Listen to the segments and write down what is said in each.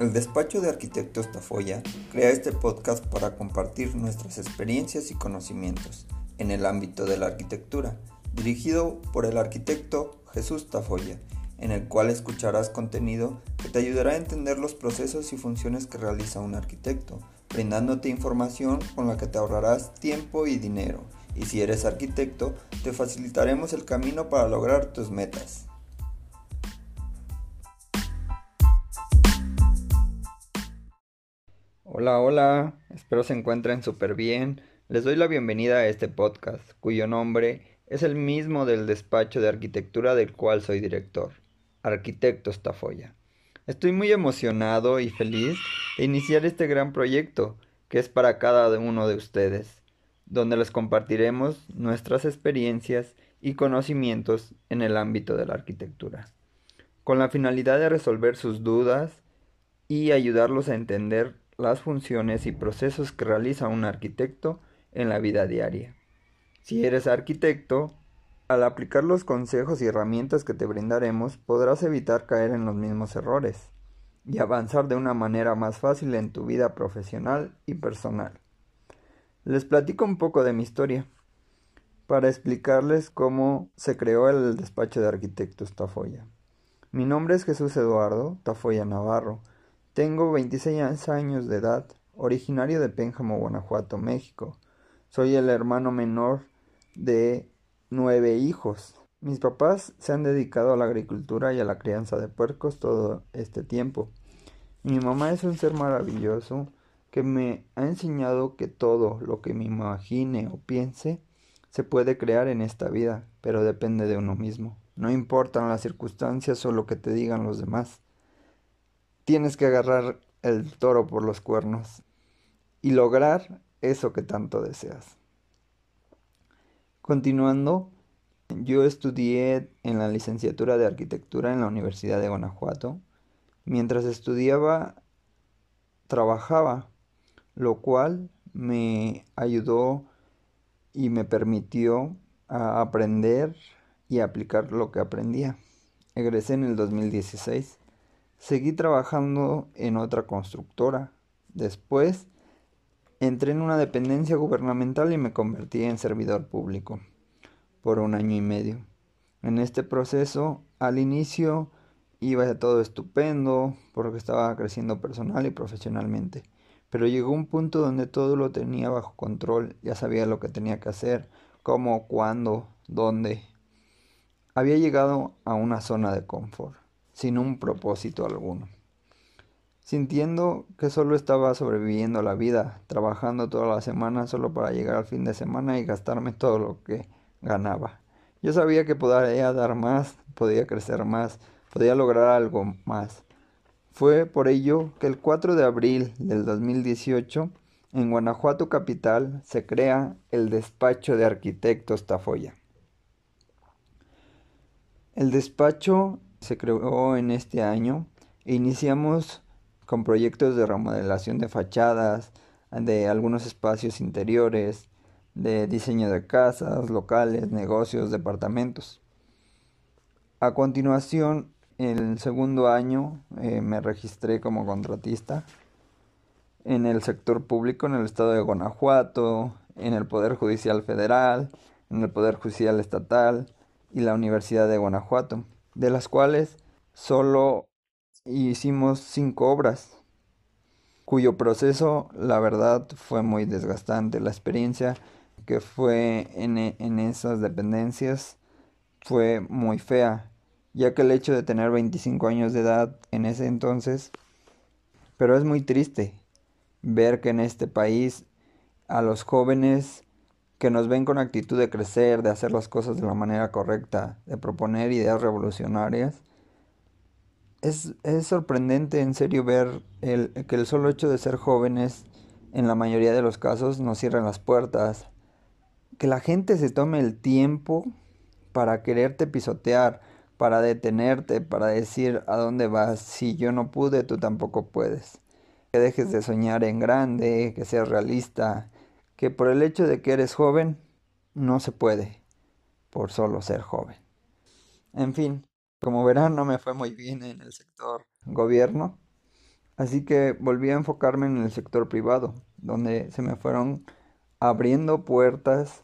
El despacho de arquitectos Tafoya crea este podcast para compartir nuestras experiencias y conocimientos en el ámbito de la arquitectura, dirigido por el arquitecto Jesús Tafoya, en el cual escucharás contenido que te ayudará a entender los procesos y funciones que realiza un arquitecto, brindándote información con la que te ahorrarás tiempo y dinero. Y si eres arquitecto, te facilitaremos el camino para lograr tus metas. Hola, hola, espero se encuentren súper bien. Les doy la bienvenida a este podcast, cuyo nombre es el mismo del despacho de arquitectura del cual soy director, Arquitectos Tafoya. Estoy muy emocionado y feliz de iniciar este gran proyecto que es para cada uno de ustedes, donde les compartiremos nuestras experiencias y conocimientos en el ámbito de la arquitectura, con la finalidad de resolver sus dudas y ayudarlos a entender las funciones y procesos que realiza un arquitecto en la vida diaria. Si eres arquitecto, al aplicar los consejos y herramientas que te brindaremos, podrás evitar caer en los mismos errores y avanzar de una manera más fácil en tu vida profesional y personal. Les platico un poco de mi historia para explicarles cómo se creó el despacho de arquitectos Tafoya. Mi nombre es Jesús Eduardo Tafoya Navarro tengo 26 años de edad, originario de Pénjamo, Guanajuato, México. Soy el hermano menor de nueve hijos. Mis papás se han dedicado a la agricultura y a la crianza de puercos todo este tiempo. Mi mamá es un ser maravilloso que me ha enseñado que todo lo que me imagine o piense se puede crear en esta vida, pero depende de uno mismo. No importan las circunstancias o lo que te digan los demás tienes que agarrar el toro por los cuernos y lograr eso que tanto deseas. Continuando, yo estudié en la licenciatura de arquitectura en la Universidad de Guanajuato. Mientras estudiaba, trabajaba, lo cual me ayudó y me permitió aprender y aplicar lo que aprendía. Egresé en el 2016 Seguí trabajando en otra constructora. Después entré en una dependencia gubernamental y me convertí en servidor público por un año y medio. En este proceso, al inicio iba todo estupendo porque estaba creciendo personal y profesionalmente. Pero llegó un punto donde todo lo tenía bajo control, ya sabía lo que tenía que hacer, cómo, cuándo, dónde. Había llegado a una zona de confort sin un propósito alguno. Sintiendo que solo estaba sobreviviendo la vida, trabajando toda la semana solo para llegar al fin de semana y gastarme todo lo que ganaba. Yo sabía que podía dar más, podía crecer más, podía lograr algo más. Fue por ello que el 4 de abril del 2018, en Guanajuato capital, se crea el despacho de arquitectos Tafoya. El despacho se creó en este año e iniciamos con proyectos de remodelación de fachadas, de algunos espacios interiores, de diseño de casas, locales, negocios, departamentos. A continuación, el segundo año eh, me registré como contratista en el sector público en el estado de Guanajuato, en el Poder Judicial Federal, en el Poder Judicial Estatal y la Universidad de Guanajuato de las cuales solo hicimos cinco obras, cuyo proceso, la verdad, fue muy desgastante. La experiencia que fue en, en esas dependencias fue muy fea, ya que el hecho de tener 25 años de edad en ese entonces, pero es muy triste ver que en este país a los jóvenes que nos ven con actitud de crecer, de hacer las cosas de la manera correcta, de proponer ideas revolucionarias. Es, sorprendente en serio ver el, que el solo hecho de ser jóvenes en la mayoría de los casos nos cierran las puertas. Que la gente se tome el tiempo para quererte pisotear, para detenerte, para decir a dónde vas. Si yo no pude, tú tampoco puedes. Que dejes de soñar en grande, que seas realista, que por el hecho de que eres joven no se puede por solo ser joven. En fin, como verán no me fue muy bien en el sector gobierno. Así que volví a enfocarme en el sector privado, donde se me fueron abriendo puertas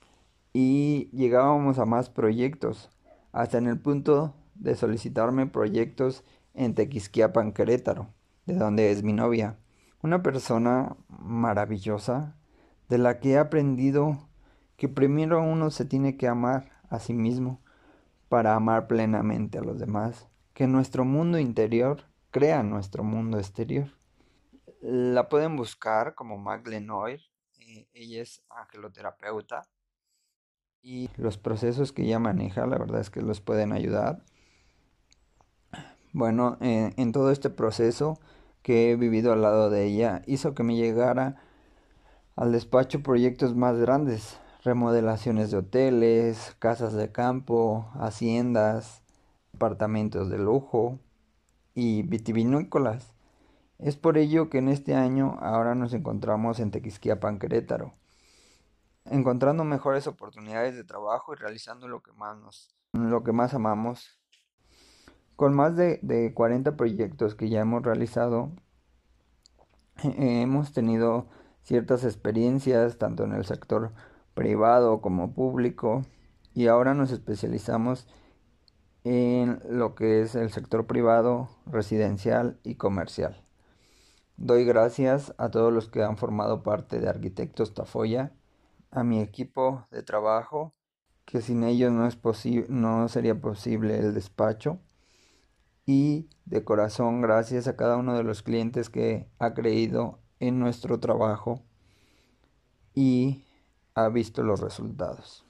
y llegábamos a más proyectos, hasta en el punto de solicitarme proyectos en Tequisquiapan, Querétaro, de donde es mi novia. Una persona maravillosa de la que he aprendido que primero uno se tiene que amar a sí mismo para amar plenamente a los demás, que nuestro mundo interior crea nuestro mundo exterior. La pueden buscar como Mag Lenoir, eh, ella es angeloterapeuta y los procesos que ella maneja, la verdad es que los pueden ayudar. Bueno, eh, en todo este proceso que he vivido al lado de ella, hizo que me llegara al despacho proyectos más grandes, remodelaciones de hoteles, casas de campo, haciendas, apartamentos de lujo y vitivinícolas. Es por ello que en este año ahora nos encontramos en Tequisquiapan, Querétaro, encontrando mejores oportunidades de trabajo y realizando lo que más nos, lo que más amamos. Con más de, de 40 proyectos que ya hemos realizado, hemos tenido ciertas experiencias tanto en el sector privado como público y ahora nos especializamos en lo que es el sector privado, residencial y comercial. Doy gracias a todos los que han formado parte de Arquitectos Tafoya, a mi equipo de trabajo, que sin ellos no, es no sería posible el despacho, y de corazón gracias a cada uno de los clientes que ha creído en nuestro trabajo y ha visto los resultados.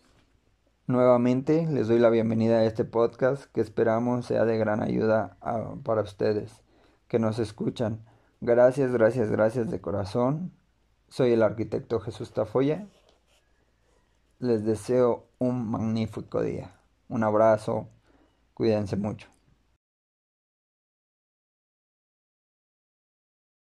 Nuevamente les doy la bienvenida a este podcast que esperamos sea de gran ayuda ah, para ustedes que nos escuchan. Gracias, gracias, gracias de corazón. Soy el arquitecto Jesús Tafoya. Les deseo un magnífico día. Un abrazo. Cuídense mucho.